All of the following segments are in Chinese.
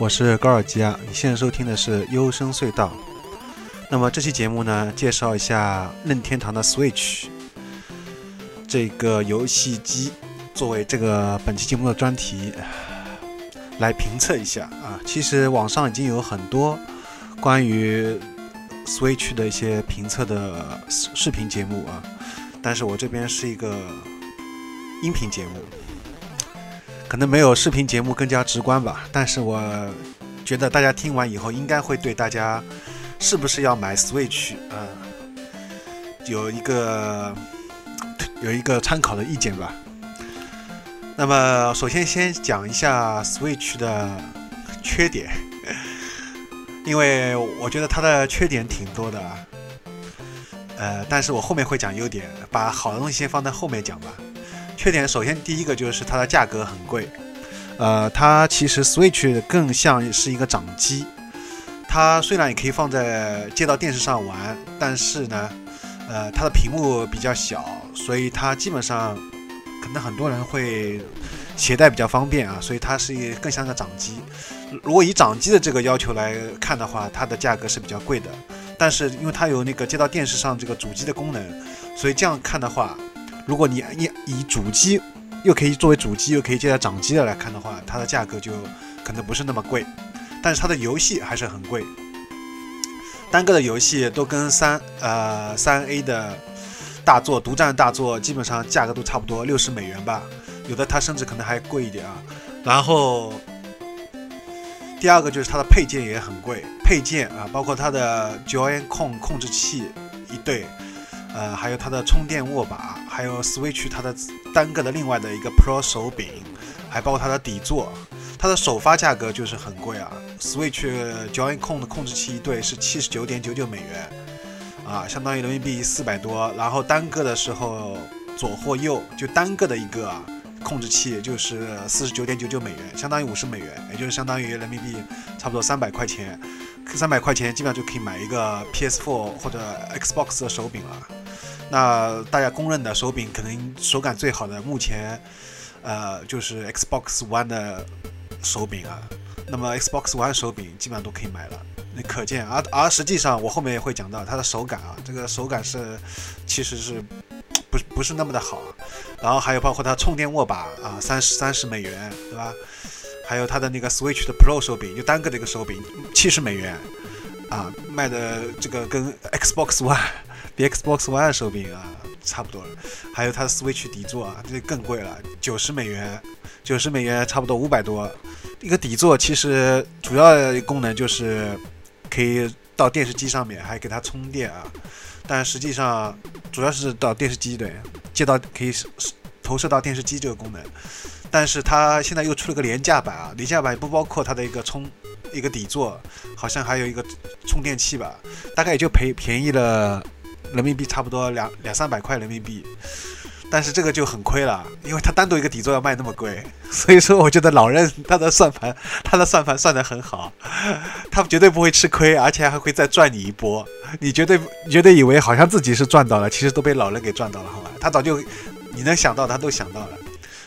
我是高尔基啊，你现在收听的是幽深隧道。那么这期节目呢，介绍一下任天堂的 Switch 这个游戏机，作为这个本期节目的专题来评测一下啊。其实网上已经有很多关于 Switch 的一些评测的视频节目啊，但是我这边是一个音频节目。可能没有视频节目更加直观吧，但是我觉得大家听完以后，应该会对大家是不是要买 Switch 呃有一个有一个参考的意见吧。那么首先先讲一下 Switch 的缺点，因为我觉得它的缺点挺多的啊，呃，但是我后面会讲优点，把好的东西先放在后面讲吧。缺点首先第一个就是它的价格很贵，呃，它其实 Switch 更像是一个掌机，它虽然也可以放在接到电视上玩，但是呢，呃，它的屏幕比较小，所以它基本上可能很多人会携带比较方便啊，所以它是更像个掌机。如果以掌机的这个要求来看的话，它的价格是比较贵的，但是因为它有那个接到电视上这个主机的功能，所以这样看的话。如果你你以主机又可以作为主机又可以接到掌机的来看的话，它的价格就可能不是那么贵，但是它的游戏还是很贵。单个的游戏都跟三呃三 A 的大作独占大作基本上价格都差不多，六十美元吧，有的它甚至可能还贵一点啊。然后第二个就是它的配件也很贵，配件啊包括它的 Joy-Con 控控制器一对。呃，还有它的充电握把，还有 Switch 它的单个的另外的一个 Pro 手柄，还包括它的底座，它的首发价格就是很贵啊。Switch Joy-Con 的控制器一对是七十九点九九美元，啊，相当于人民币四百多。然后单个的时候左或右就单个的一个控制器就是四十九点九九美元，相当于五十美元，也就是相当于人民币差不多三百块钱。三百块钱基本上就可以买一个 PS4 或者 Xbox 的手柄了。那大家公认的手柄，可能手感最好的，目前，呃，就是 Xbox One 的手柄啊。那么 Xbox One 手柄基本上都可以买了。那可见，而而实际上，我后面也会讲到它的手感啊，这个手感是其实是 不是不是那么的好。啊然后还有包括它充电握把啊，三十三十美元，对吧？还有它的那个 Switch 的 Pro 手柄，就单个的一个手柄，七十美元，啊，卖的这个跟 Xbox One 比 Xbox One 手柄啊差不多了。还有它的 Switch 底座啊，这更贵了，九十美元，九十美元差不多五百多。一个底座其实主要功能就是可以到电视机上面，还给它充电啊。但实际上主要是到电视机对，接到可以投射到电视机这个功能。但是它现在又出了个廉价版啊，廉价版不包括它的一个充一个底座，好像还有一个充电器吧，大概也就赔便宜了人民币差不多两两三百块人民币。但是这个就很亏了，因为它单独一个底座要卖那么贵，所以说我觉得老任他的算盘他的算盘算得很好，他绝对不会吃亏，而且还会再赚你一波。你绝对绝对以为好像自己是赚到了，其实都被老任给赚到了，好吧？他早就你能想到他都想到了。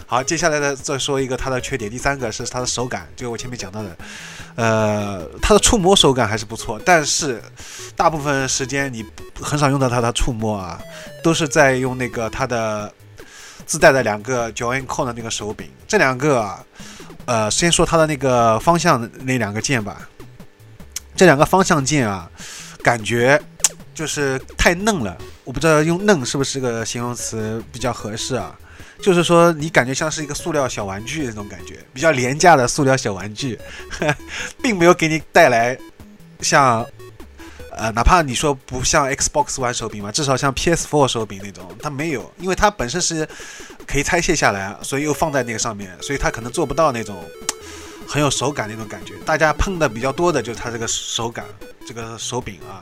好，接下来呢，再说一个它的缺点。第三个是它的手感，就我前面讲到的，呃，它的触摸手感还是不错，但是大部分时间你很少用到它的触摸啊，都是在用那个它的自带的两个 Joy-Con 的那个手柄。这两个，啊，呃，先说它的那个方向那两个键吧。这两个方向键啊，感觉就是太嫩了，我不知道用嫩是不是个形容词比较合适啊。就是说，你感觉像是一个塑料小玩具那种感觉，比较廉价的塑料小玩具，并没有给你带来像，呃，哪怕你说不像 Xbox One 手柄嘛，至少像 PS4 手柄那种，它没有，因为它本身是可以拆卸下来，所以又放在那个上面，所以它可能做不到那种很有手感那种感觉。大家碰的比较多的就是它这个手感，这个手柄啊。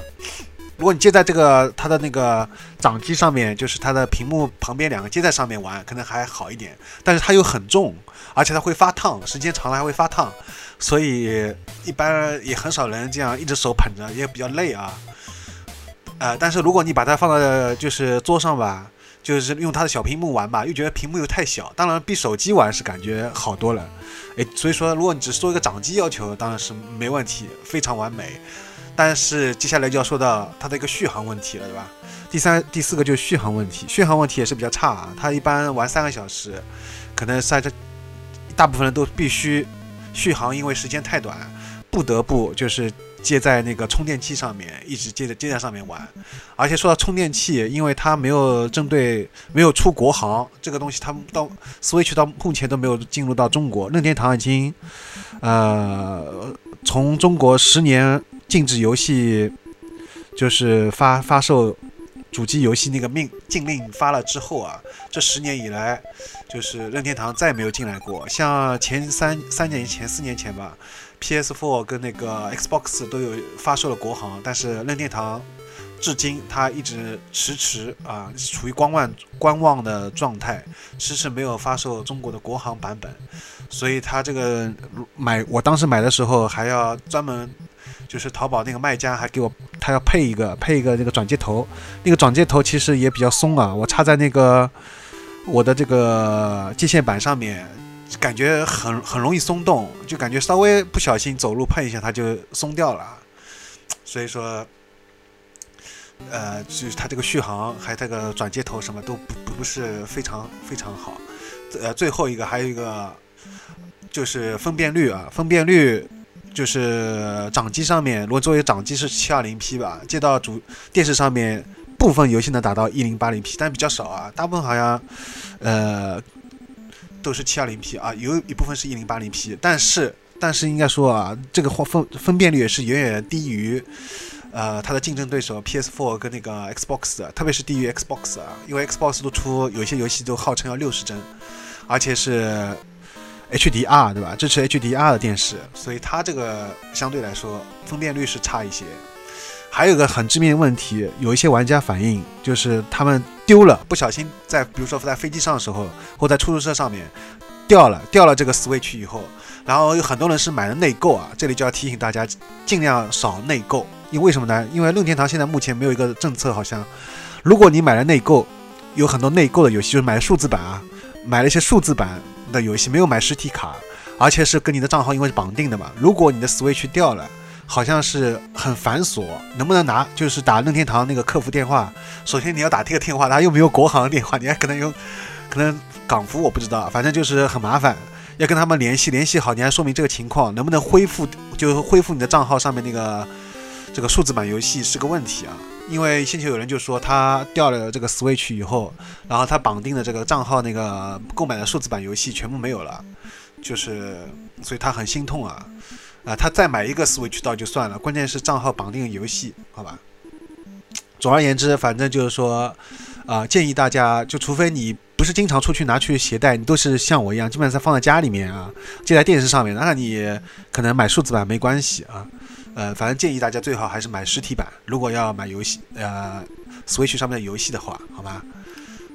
如果你接在这个它的那个掌机上面，就是它的屏幕旁边两个接在上面玩，可能还好一点。但是它又很重，而且它会发烫，时间长了还会发烫，所以一般也很少人这样一只手捧着，也比较累啊。呃，但是如果你把它放到就是桌上吧，就是用它的小屏幕玩吧，又觉得屏幕又太小。当然比手机玩是感觉好多了。诶，所以说如果你只是做一个掌机要求，当然是没问题，非常完美。但是接下来就要说到它的一个续航问题了，对吧？第三、第四个就是续航问题，续航问题也是比较差啊。它一般玩三个小时，可能在这大部分人都必须续航，因为时间太短，不得不就是接在那个充电器上面，一直接着接在上面玩。而且说到充电器，因为它没有针对没有出国行这个东西，它到 Switch 到目前都没有进入到中国。任天堂已经呃从中国十年。禁止游戏就是发发售主机游戏那个命禁令发了之后啊，这十年以来，就是任天堂再也没有进来过。像前三三年前、四年前吧，PS4 跟那个 Xbox 都有发售了国行，但是任天堂至今它一直迟迟啊，处于观望观望的状态，迟迟没有发售中国的国行版本。所以它这个买，我当时买的时候还要专门。就是淘宝那个卖家还给我，他要配一个配一个那个转接头，那个转接头其实也比较松啊，我插在那个我的这个接线板上面，感觉很很容易松动，就感觉稍微不小心走路碰一下它就松掉了，所以说，呃，就是它这个续航还这个转接头什么都不不是非常非常好，呃，最后一个还有一个就是分辨率啊，分辨率。就是掌机上面，如果作为掌机是七二零 P 吧，接到主电视上面，部分游戏能达到一零八零 P，但比较少啊，大部分好像，呃，都是七二零 P 啊，有一部分是一零八零 P，但是但是应该说啊，这个分分辨率也是远远低于，呃，它的竞争对手 PS4 跟那个 Xbox，的特别是低于 Xbox 啊，因为 Xbox 都出有些游戏都号称要六十帧，而且是。HDR 对吧？支持 HDR 的电视，所以它这个相对来说分辨率是差一些。还有个很致命的问题，有一些玩家反映，就是他们丢了，不小心在比如说在飞机上的时候，或在出租车上面掉了掉了这个 Switch 以后，然后有很多人是买了内购啊。这里就要提醒大家，尽量少内购，因为什么呢？因为任天堂现在目前没有一个政策，好像如果你买了内购，有很多内购的游戏就是买了数字版啊，买了一些数字版。的游戏没有买实体卡，而且是跟你的账号因为是绑定的嘛。如果你的 Switch 掉了，好像是很繁琐，能不能拿？就是打任天堂那个客服电话。首先你要打这个电话，他又没有国行电话，你还可能用，可能港服我不知道，反正就是很麻烦，要跟他们联系，联系好你还说明这个情况，能不能恢复？就恢复你的账号上面那个这个数字版游戏是个问题啊。因为先前有人就说他掉了这个 Switch 以后，然后他绑定的这个账号那个购买的数字版游戏全部没有了，就是所以他很心痛啊啊！他再买一个 Switch 到就算了，关键是账号绑定游戏，好吧？总而言之，反正就是说啊，建议大家就除非你不是经常出去拿去携带，你都是像我一样，基本上放在家里面啊，接在电视上面，那你可能买数字版没关系啊。呃，反正建议大家最好还是买实体版。如果要买游戏，呃，Switch 上面的游戏的话，好吧。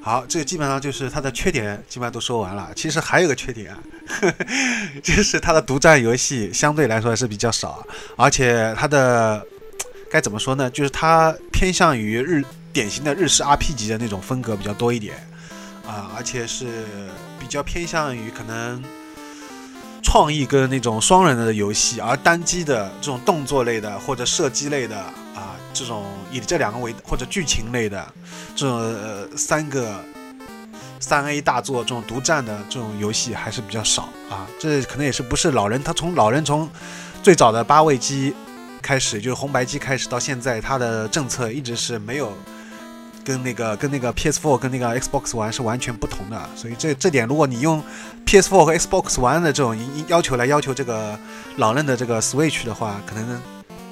好，这个基本上就是它的缺点，基本上都说完了。其实还有个缺点，就是它的独占游戏相对来说还是比较少，而且它的该怎么说呢？就是它偏向于日典型的日式 RPG 的那种风格比较多一点啊，而且是比较偏向于可能。创意跟那种双人的游戏，而单机的这种动作类的或者射击类的啊，这种以这两个为或者剧情类的这种呃三个三 A 大作这种独占的这种游戏还是比较少啊。这可能也是不是老人他从老人从最早的八位机开始，就是红白机开始到现在，他的政策一直是没有。跟那个跟那个 PS4 跟那个 Xbox 玩是完全不同的，所以这这点，如果你用 PS4 和 Xbox 玩的这种要求来要求这个老任的这个 Switch 的话，可能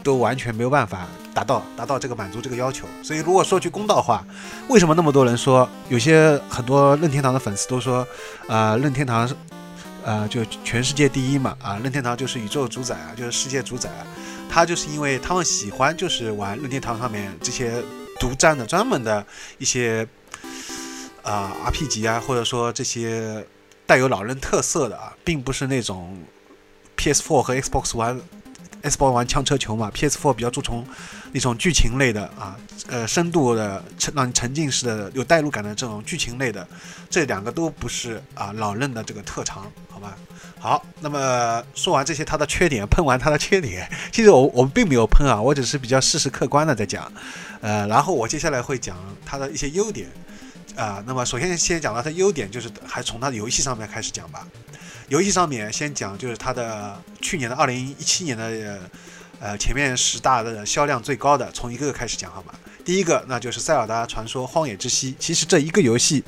都完全没有办法达到达到这个满足这个要求。所以如果说句公道话，为什么那么多人说有些很多任天堂的粉丝都说，呃，任天堂呃，就全世界第一嘛，啊，任天堂就是宇宙主宰啊，就是世界主宰啊。他就是因为他们喜欢，就是玩任天堂上面这些独占的、专门的一些啊，R P 级啊，或者说这些带有老人特色的啊，并不是那种 P S Four 和 Xbox One。Xbox 玩枪车球嘛，PS4 比较注重那种剧情类的啊，呃，深度的沉让你沉浸式的有代入感的这种剧情类的，这两个都不是啊老任的这个特长，好吧？好，那么说完这些他的缺点，喷完他的缺点，其实我我们并没有喷啊，我只是比较事实客观的在讲，呃，然后我接下来会讲他的一些优点，啊，那么首先先讲到他优点，就是还从他的游戏上面开始讲吧。游戏上面先讲，就是它的去年的二零一七年的呃前面十大的销量最高的，从一个个开始讲好吧。第一个那就是《塞尔达传说：荒野之息》。其实这一个游戏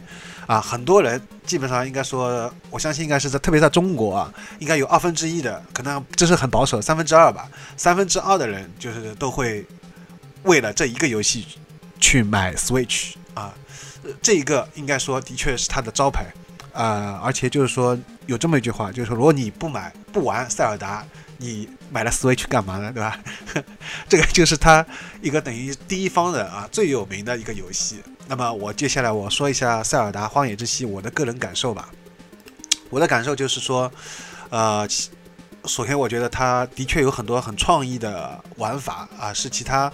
啊，很多人基本上应该说，我相信应该是在特别在中国啊，应该有二分之一的，可能这是很保守，三分之二吧，三分之二的人就是都会为了这一个游戏去买 Switch 啊。这一个应该说的确是它的招牌。啊，而且就是说有这么一句话，就是说如果你不买不玩塞尔达，你买了 Switch 干嘛呢？对吧？这个就是它一个等于第一方的啊最有名的一个游戏。那么我接下来我说一下塞尔达荒野之息我的个人感受吧。我的感受就是说，呃，首先我觉得它的确有很多很创意的玩法啊，是其他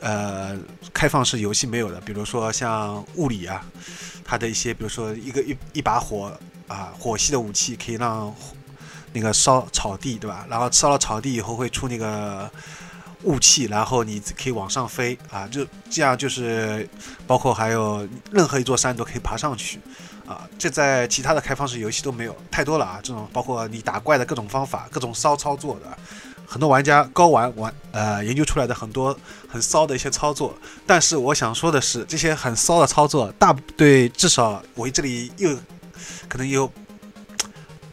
呃开放式游戏没有的，比如说像物理啊。它的一些，比如说一个一一把火啊，火系的武器可以让那个烧草地，对吧？然后烧了草地以后会出那个雾气，然后你可以往上飞啊，就这样就是包括还有任何一座山都可以爬上去啊，这在其他的开放式游戏都没有太多了啊。这种包括你打怪的各种方法，各种骚操作的。很多玩家高玩玩呃研究出来的很多很骚的一些操作，但是我想说的是，这些很骚的操作，大对至少我这里又可能有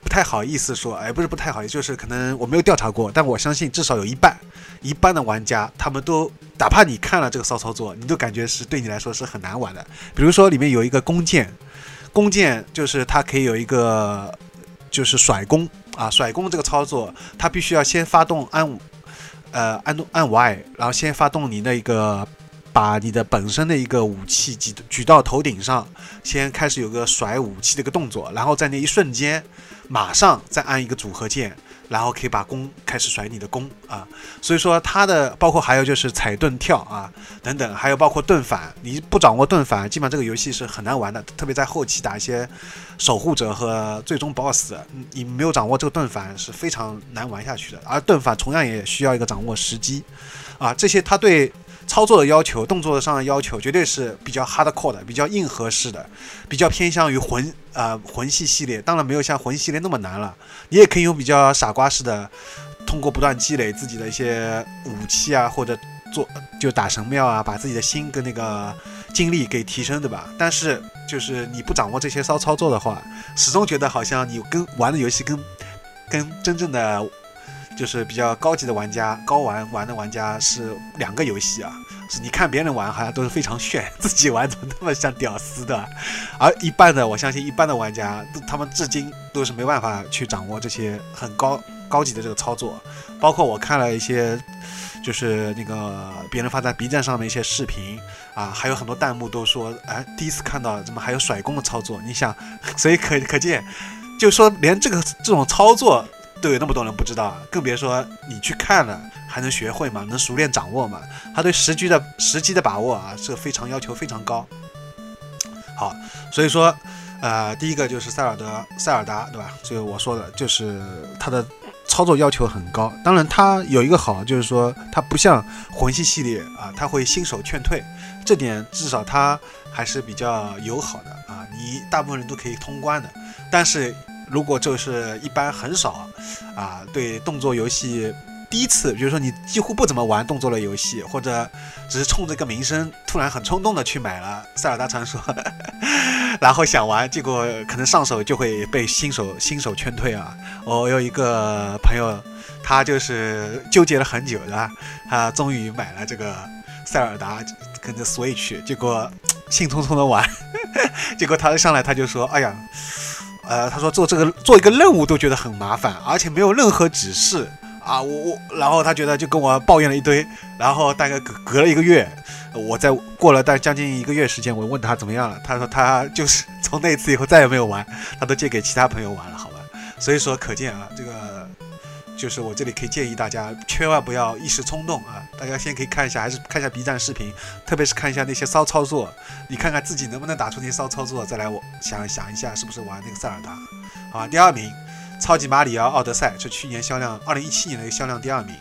不太好意思说，哎，不是不太好意思，就是可能我没有调查过，但我相信至少有一半一半的玩家，他们都哪怕你看了这个骚操作，你都感觉是对你来说是很难玩的。比如说里面有一个弓箭，弓箭就是它可以有一个就是甩弓。啊，甩弓这个操作，它必须要先发动按，呃，按按 Y，然后先发动你那个，把你的本身的一个武器举举到头顶上，先开始有个甩武器的一个动作，然后在那一瞬间，马上再按一个组合键。然后可以把弓开始甩你的弓啊，所以说它的包括还有就是踩盾跳啊等等，还有包括盾反，你不掌握盾反，基本上这个游戏是很难玩的，特别在后期打一些守护者和最终 BOSS，你没有掌握这个盾反是非常难玩下去的，而盾反同样也需要一个掌握时机啊，这些它对。操作的要求，动作上的要求，绝对是比较 hardcore 的，比较硬核式的，比较偏向于魂呃魂系系列。当然没有像魂系列那么难了，你也可以用比较傻瓜式的，通过不断积累自己的一些武器啊，或者做就打神庙啊，把自己的心跟那个精力给提升，对吧？但是就是你不掌握这些骚操作的话，始终觉得好像你跟玩的游戏跟跟真正的。就是比较高级的玩家，高玩玩的玩家是两个游戏啊。是你看别人玩好像都是非常炫，自己玩怎么那么像屌丝的？而一般的，我相信一般的玩家，他们至今都是没办法去掌握这些很高高级的这个操作。包括我看了一些，就是那个别人发在 B 站上的一些视频啊，还有很多弹幕都说，哎，第一次看到怎么还有甩弓的操作？你想，所以可可见，就说连这个这种操作。都有那么多人不知道，更别说你去看了还能学会吗？能熟练掌握吗？他对时机的时机的把握啊，是非常要求非常高。好，所以说，呃，第一个就是塞尔德塞尔达，对吧？这个我说的就是它的操作要求很高。当然，它有一个好，就是说它不像魂系系列啊，它会新手劝退，这点至少它还是比较友好的啊，你大部分人都可以通关的。但是。如果就是一般很少，啊，对动作游戏第一次，比如说你几乎不怎么玩动作类游戏，或者只是冲着个名声，突然很冲动的去买了《塞尔达传说》，然后想玩，结果可能上手就会被新手新手劝退啊。我有一个朋友，他就是纠结了很久的，他终于买了这个塞尔达跟着 Switch，结果兴冲冲的玩，结果他一上来他就说：“哎呀。”呃，他说做这个做一个任务都觉得很麻烦，而且没有任何指示啊，我我，然后他觉得就跟我抱怨了一堆，然后大概隔隔了一个月，我在过了大将近一个月时间，我问他怎么样了，他说他就是从那次以后再也没有玩，他都借给其他朋友玩了，好吧，所以说可见啊，这个。就是我这里可以建议大家，千万不要一时冲动啊！大家先可以看一下，还是看一下 B 站视频，特别是看一下那些骚操作，你看看自己能不能打出那些骚操作，再来我想想一下是不是玩那个塞尔达，好吧？第二名，超级马里奥奥德赛是去年销量，二零一七年的一个销量第二名。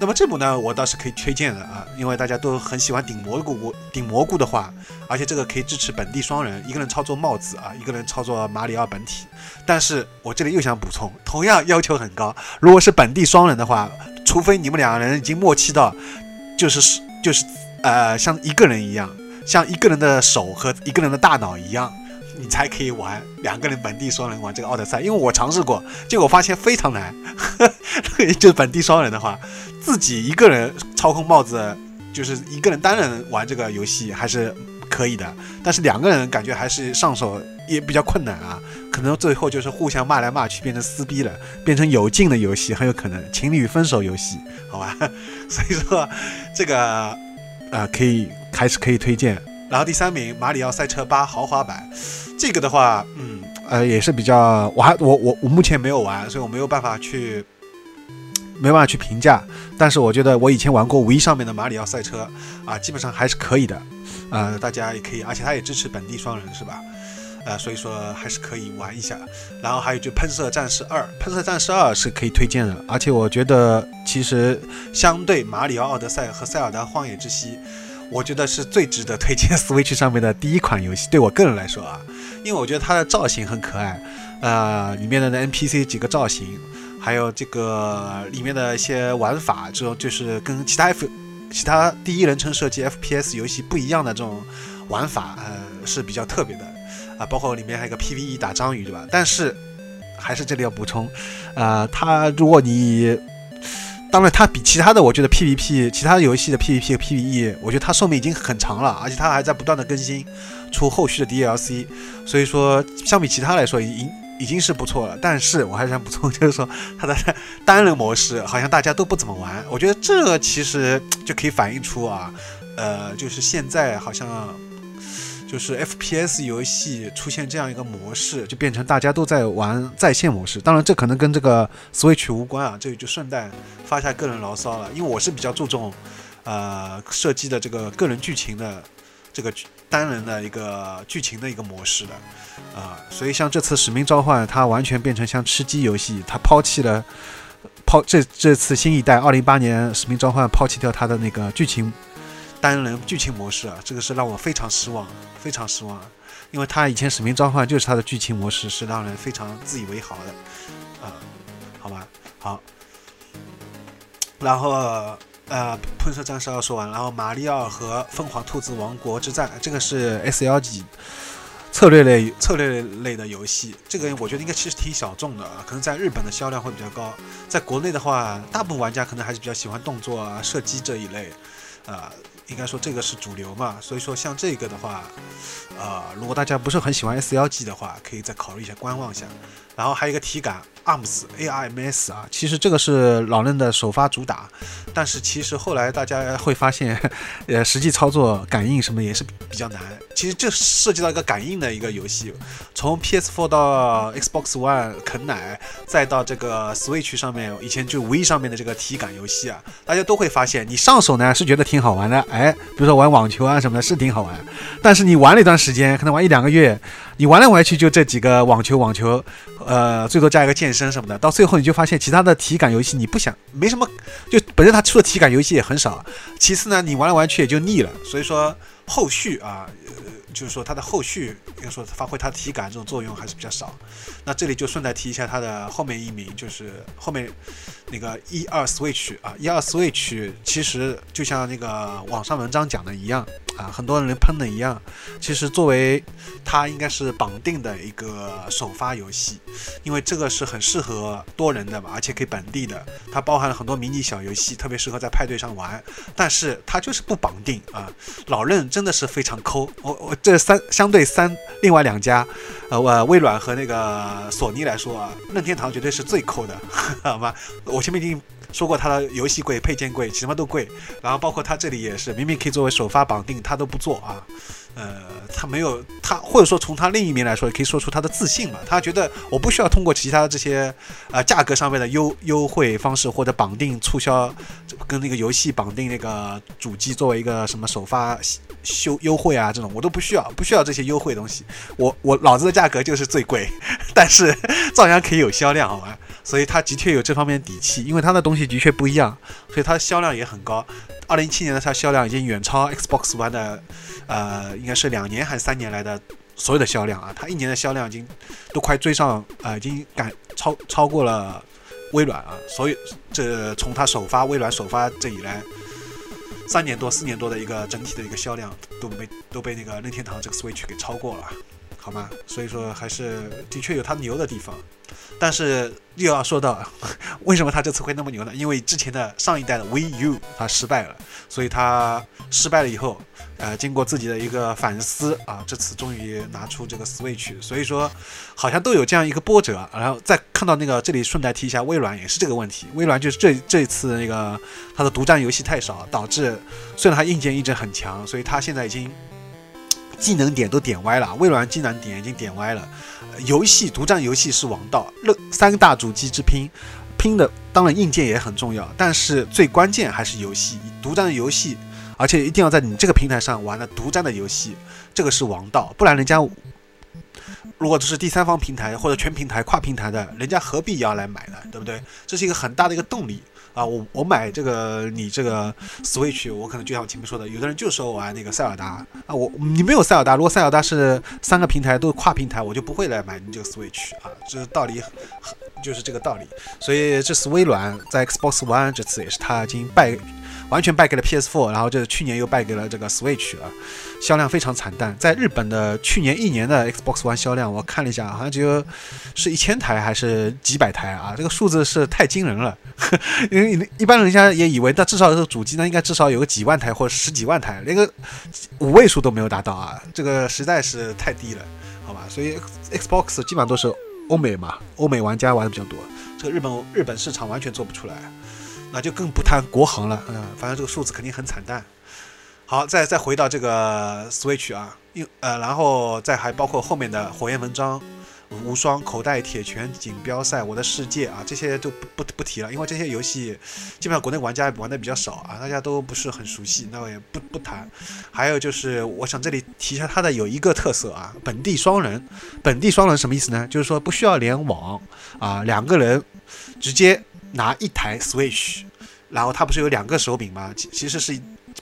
那么这部呢，我倒是可以推荐的啊，因为大家都很喜欢顶蘑菇，顶蘑菇的话，而且这个可以支持本地双人，一个人操作帽子啊，一个人操作马里奥本体。但是我这里又想补充，同样要求很高，如果是本地双人的话，除非你们两个人已经默契到，就是就是呃像一个人一样，像一个人的手和一个人的大脑一样。你才可以玩两个人本地双人玩这个奥德赛，因为我尝试过，结果发现非常难。就是本地双人的话，自己一个人操控帽子，就是一个人单人玩这个游戏还是可以的，但是两个人感觉还是上手也比较困难啊。可能最后就是互相骂来骂去，变成撕逼了，变成有劲的游戏，很有可能情侣分手游戏，好吧？所以说这个呃可以还是可以推荐。然后第三名，马里奥赛车八豪华版。这个的话，嗯，呃，也是比较，我还我我我目前没有玩，所以我没有办法去，没办法去评价。但是我觉得我以前玩过五一上面的马里奥赛车啊，基本上还是可以的，呃，大家也可以，而且它也支持本地双人，是吧？呃，所以说还是可以玩一下。然后还有就喷射战士二，喷射战士二是可以推荐的，而且我觉得其实相对马里奥奥德赛和塞尔达荒野之息。我觉得是最值得推荐 Switch 上面的第一款游戏，对我个人来说啊，因为我觉得它的造型很可爱，呃，里面的 NPC 几个造型，还有这个里面的一些玩法，这种就是跟其他 F 其他第一人称射击 FPS 游戏不一样的这种玩法，呃，是比较特别的啊，包括里面还有个 PVE 打章鱼，对吧？但是还是这里要补充，呃，它如果你当然，它比其他的，我觉得 PVP，其他游戏的 PVP 和 PVE，我觉得它寿命已经很长了，而且它还在不断的更新，出后续的 DLC，所以说相比其他来说，已经已经是不错了。但是我还是想补充，就是说它的单人模式好像大家都不怎么玩，我觉得这其实就可以反映出啊，呃，就是现在好像。就是 FPS 游戏出现这样一个模式，就变成大家都在玩在线模式。当然，这可能跟这个 Switch 无关啊，这里就顺带发下个人牢骚了。因为我是比较注重，呃，设计的这个个人剧情的这个单人的一个剧情的一个模式的，啊，所以像这次使命召唤，它完全变成像吃鸡游戏，它抛弃了抛这这次新一代二零八年使命召唤抛弃掉它的那个剧情。单人剧情模式啊，这个是让我非常失望，非常失望，因为他以前使命召唤就是他的剧情模式是让人非常自以为豪的，啊，好吧，好，然后呃，喷射战士二说完，然后马里奥和疯狂兔子王国之战，这个是 S L G 策略类策略类的游戏，这个我觉得应该其实挺小众的，可能在日本的销量会比较高，在国内的话，大部分玩家可能还是比较喜欢动作啊、射击这一类，啊。应该说这个是主流嘛，所以说像这个的话，呃，如果大家不是很喜欢 S L G 的话，可以再考虑一下观望一下。然后还有一个体感 ARMS A R M S 啊，其实这个是老任的首发主打，但是其实后来大家会发现，呃，实际操作感应什么也是比较难。其实这涉及到一个感应的一个游戏，从 PS4 到 Xbox One 啃奶，再到这个 Switch 上面，以前就 V 上面的这个体感游戏啊，大家都会发现，你上手呢是觉得挺好玩的，哎，比如说玩网球啊什么的，是挺好玩，但是你玩了一段时间，可能玩一两个月。你玩来玩去就这几个网球，网球，呃，最多加一个健身什么的，到最后你就发现其他的体感游戏你不想，没什么，就本身它出的体感游戏也很少。其次呢，你玩来玩去也就腻了，所以说后续啊。就是说它的后续，应该说发挥它体感这种作用还是比较少。那这里就顺带提一下它的后面一名，就是后面那个一二 Switch 啊，一二 Switch 其实就像那个网上文章讲的一样啊，很多人喷的一样。其实作为它应该是绑定的一个首发游戏，因为这个是很适合多人的嘛，而且可以本地的，它包含了很多迷你小游戏，特别适合在派对上玩。但是它就是不绑定啊，老任真的是非常抠，我我。这三相对三另外两家，呃，我微软和那个索尼来说啊，任天堂绝对是最抠的，好吗？我前面已经说过，它的游戏贵、配件贵，什么都贵。然后包括它这里也是，明明可以作为首发绑定，它都不做啊。呃，他没有他，或者说从他另一面来说，也可以说出他的自信嘛。他觉得我不需要通过其他这些呃价格上面的优优惠方式或者绑定促销，跟那个游戏绑定那个主机作为一个什么首发修优惠啊这种，我都不需要，不需要这些优惠东西。我我老子的价格就是最贵，但是 照样可以有销量，好吧？所以他的确有这方面底气，因为他的东西的确不一样，所以它的销量也很高。二零一七年的它销量已经远超 Xbox One 的，呃，应该是两年还是三年来的所有的销量啊！它一年的销量已经都快追上，呃，已经赶超超过了微软啊！所以这从它首发微软首发这以来，三年多四年多的一个整体的一个销量都被都被那个任天堂这个 Switch 给超过了，好吗？所以说还是的确有它牛的地方。但是又要说到，为什么他这次会那么牛呢？因为之前的上一代的 Wii U 它失败了，所以他失败了以后，呃，经过自己的一个反思啊，这次终于拿出这个 Switch，所以说好像都有这样一个波折。然后再看到那个这里顺带提一下，微软也是这个问题，微软就是这这次那个它的独占游戏太少，导致虽然它硬件一直很强，所以它现在已经技能点都点歪了，微软技能点已经点歪了。游戏独占游戏是王道，乐三大主机之拼，拼的当然硬件也很重要，但是最关键还是游戏，独占游戏，而且一定要在你这个平台上玩的独占的游戏，这个是王道，不然人家如果这是第三方平台或者全平台跨平台的，人家何必要来买呢？对不对？这是一个很大的一个动力。啊，我我买这个你这个 Switch，我可能就像我前面说的，有的人就说玩那个塞尔达啊，我你没有塞尔达，如果塞尔达是三个平台都跨平台，我就不会来买你这个 Switch 啊，这道理就是这个道理。所以这次微软在 Xbox One 这次也是他已经败。完全败给了 PS4，然后这去年又败给了这个 Switch 啊，销量非常惨淡。在日本的去年一年的 Xbox One 销量，我看了一下，好像只有是一千台还是几百台啊？这个数字是太惊人了。因为一般人家也以为，那至少这个主机呢，应该至少有个几万台或者十几万台，连个五位数都没有达到啊！这个实在是太低了，好吧？所以 Xbox 基本上都是欧美嘛，欧美玩家玩的比较多，这个日本日本市场完全做不出来。那就更不谈国行了，嗯，反正这个数字肯定很惨淡。好，再再回到这个 Switch 啊，又呃，然后再还包括后面的火焰纹章、无双、口袋铁拳、锦标赛、我的世界啊，这些就不不不提了，因为这些游戏基本上国内玩家玩的比较少啊，大家都不是很熟悉，那我也不不谈。还有就是，我想这里提一下它的有一个特色啊，本地双人。本地双人什么意思呢？就是说不需要联网啊，两个人直接。拿一台 Switch，然后它不是有两个手柄吗？其其实是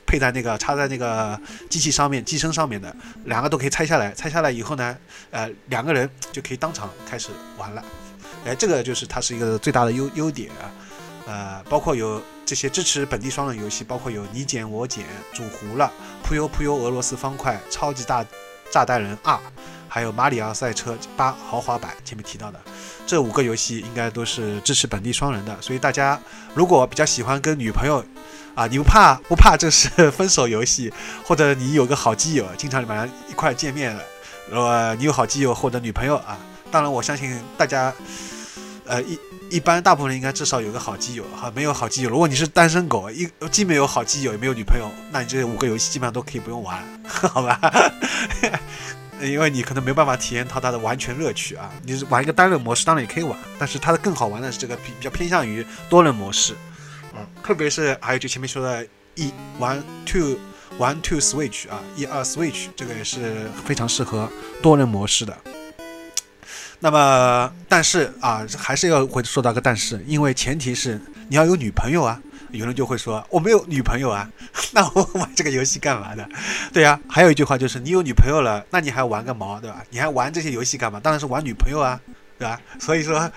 配在那个插在那个机器上面机身上面的，两个都可以拆下来。拆下来以后呢，呃，两个人就可以当场开始玩了。哎，这个就是它是一个最大的优优点啊。呃，包括有这些支持本地双人游戏，包括有你捡我捡、煮糊了、扑悠扑悠、俄罗斯方块、超级大炸弹人二。还有马里奥赛车八豪华版，前面提到的这五个游戏应该都是支持本地双人的，所以大家如果比较喜欢跟女朋友啊，你不怕不怕这是 分手游戏，或者你有个好基友，经常晚上一块见面，呃，你有好基友或者女朋友啊，当然我相信大家，呃一一般大部分人应该至少有个好基友哈，没有好基友，如果你是单身狗，一既没有好基友也没有女朋友，那你这五个游戏基本上都可以不用玩，好吧？因为你可能没办法体验到它的完全乐趣啊！你玩一个单人模式当然也可以玩，但是它的更好玩的是这个比比较偏向于多人模式，特别是还有就前面说的一 one two one two switch 啊，一二 switch 这个也是非常适合多人模式的。那么，但是啊，还是要会说到个但是，因为前提是你要有女朋友啊。有人就会说我没有女朋友啊，那我玩这个游戏干嘛的？对呀，还有一句话就是你有女朋友了，那你还玩个毛，对吧？你还玩这些游戏干嘛？当然是玩女朋友啊，对吧？所以说，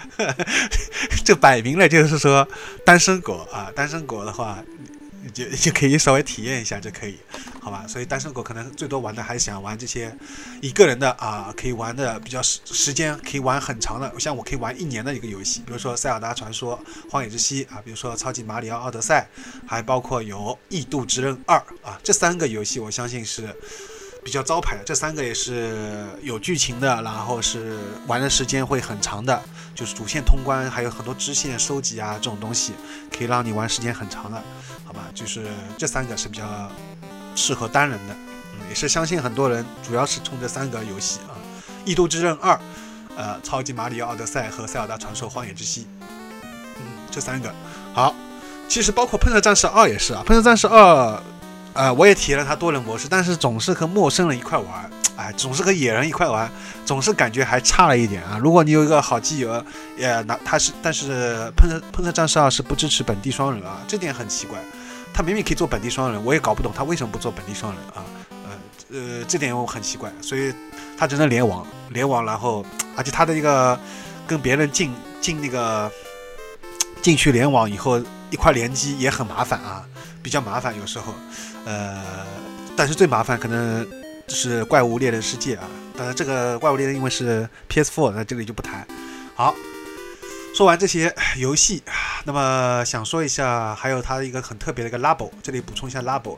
这摆明了就是说单身狗啊，单身狗的话。就就可以稍微体验一下就可以，好吧？所以单身狗可能最多玩的还是想玩这些一个人的啊，可以玩的比较时时间可以玩很长的，像我可以玩一年的一个游戏，比如说《塞尔达传说：荒野之息》啊，比如说《超级马里奥奥德赛》，还包括有《异度之刃二》啊，这三个游戏我相信是比较招牌的，这三个也是有剧情的，然后是玩的时间会很长的，就是主线通关，还有很多支线收集啊这种东西，可以让你玩时间很长的，好吧？就是这三个是比较适合单人的，嗯，也是相信很多人主要是冲这三个游戏啊，《异度之刃二》、呃，《超级马里奥奥德赛》和《塞尔达传说：荒野之息》，嗯，这三个好。其实包括《喷射战士二》也是啊，《喷射战士二》。呃，我也体验了它多人模式，但是总是和陌生人一块玩，哎，总是和野人一块玩，总是感觉还差了一点啊。如果你有一个好基友，也那他是，但是喷射喷射战士二是不支持本地双人啊，这点很奇怪。他明明可以做本地双人，我也搞不懂他为什么不做本地双人啊。呃呃，这点我很奇怪，所以他只能联网，联网，然后 而且他的一个跟别人进进那个进去联网以后一块联机也很麻烦啊，比较麻烦有时候。呃，但是最麻烦可能就是怪物猎人世界啊。当然，这个怪物猎人因为是 PS4，那这里就不谈。好，说完这些游戏，那么想说一下，还有它一个很特别的一个 Labo，这里补充一下 Labo。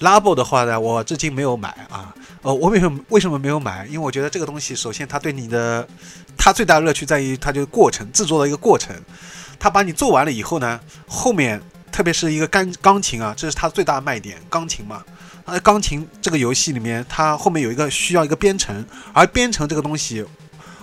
Labo 的话呢，我至今没有买啊。呃，我为什么为什么没有买？因为我觉得这个东西，首先它对你的，它最大的乐趣在于它就是过程制作的一个过程。它把你做完了以后呢，后面。特别是一个钢钢琴啊，这是它最大的卖点。钢琴嘛，呃，钢琴这个游戏里面，它后面有一个需要一个编程，而编程这个东西，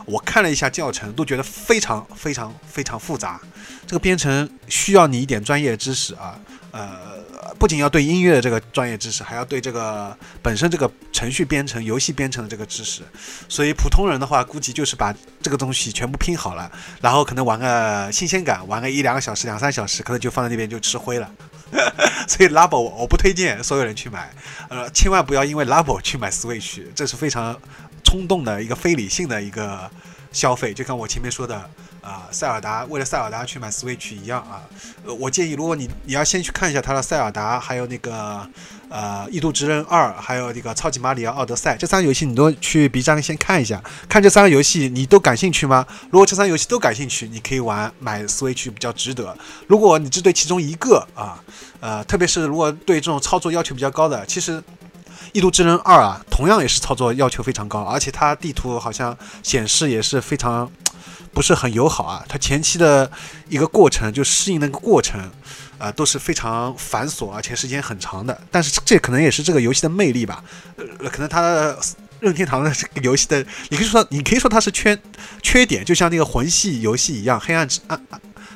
我看了一下教程，都觉得非常非常非常复杂。这个编程需要你一点专业知识啊，呃。不仅要对音乐的这个专业知识，还要对这个本身这个程序编程、游戏编程的这个知识。所以普通人的话，估计就是把这个东西全部拼好了，然后可能玩个新鲜感，玩个一两个小时、两三小时，可能就放在那边就吃灰了。所以 Labo 我不推荐所有人去买，呃，千万不要因为 Labo 去买 Switch，这是非常冲动的一个非理性的一个消费，就像我前面说的。啊，塞尔达为了塞尔达去买 Switch 一样啊，呃，我建议如果你你要先去看一下它的塞尔达，还有那个呃异度之刃二，还有那个超级马里奥奥德赛这三个游戏，你都去 B 站先看一下，看这三个游戏你都感兴趣吗？如果这三个游戏都感兴趣，你可以玩买 Switch 比较值得。如果你只对其中一个啊，呃，特别是如果对这种操作要求比较高的，其实异度之刃二啊，同样也是操作要求非常高，而且它地图好像显示也是非常。不是很友好啊，它前期的一个过程就适应那个过程，啊都是非常繁琐而且时间很长的。但是这可能也是这个游戏的魅力吧，呃，可能它任天堂的这个游戏的，你可以说你可以说它是缺缺点，就像那个魂系游戏一样，黑暗之暗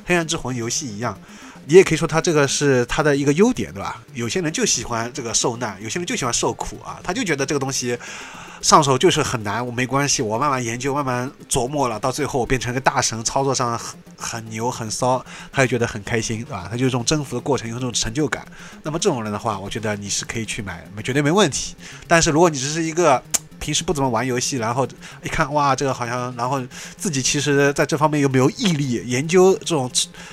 黑暗之魂游戏一样，你也可以说它这个是它的一个优点，对吧？有些人就喜欢这个受难，有些人就喜欢受苦啊，他就觉得这个东西。上手就是很难，我没关系，我慢慢研究，慢慢琢磨了，到最后我变成个大神，操作上很很牛很骚，他就觉得很开心，对吧？他就这种征服的过程有这种成就感。那么这种人的话，我觉得你是可以去买，绝对没问题。但是如果你只是一个平时不怎么玩游戏，然后一看哇，这个好像，然后自己其实在这方面又没有毅力研究这种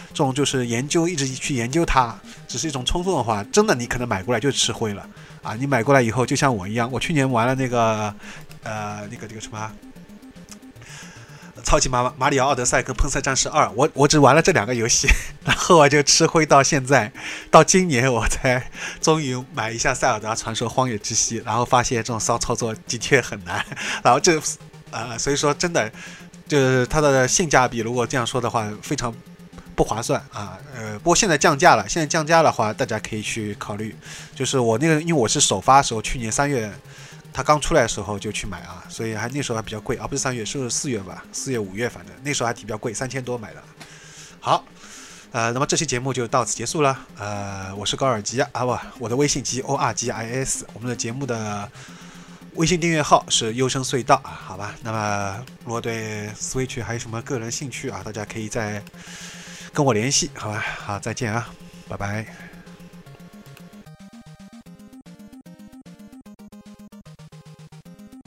这种就是研究一直去研究它，只是一种冲动的话，真的你可能买过来就吃灰了。啊，你买过来以后就像我一样，我去年玩了那个，呃，那个那个什么，超级马马里奥奥德赛跟喷射战士二，我我只玩了这两个游戏，然后我就吃灰到现在，到今年我才终于买一下塞尔达传说荒野之息，然后发现这种骚操作的确很难，然后这，呃，所以说真的就是它的性价比，如果这样说的话，非常。不划算啊，呃，不过现在降价了。现在降价的话，大家可以去考虑。就是我那个，因为我是首发时候，去年三月他刚出来的时候就去买啊，所以还那时候还比较贵啊，不是三月，是四月吧？四月五月，反正那时候还比较贵，三千多买的。好，呃，那么这期节目就到此结束了。呃，我是高尔基啊，不，我的微信 G O R G I S，我们的节目的微信订阅号是优声隧道啊，好吧？那么如果对 Switch 还有什么个人兴趣啊，大家可以在。跟我联系，好吧，好，再见啊，拜拜。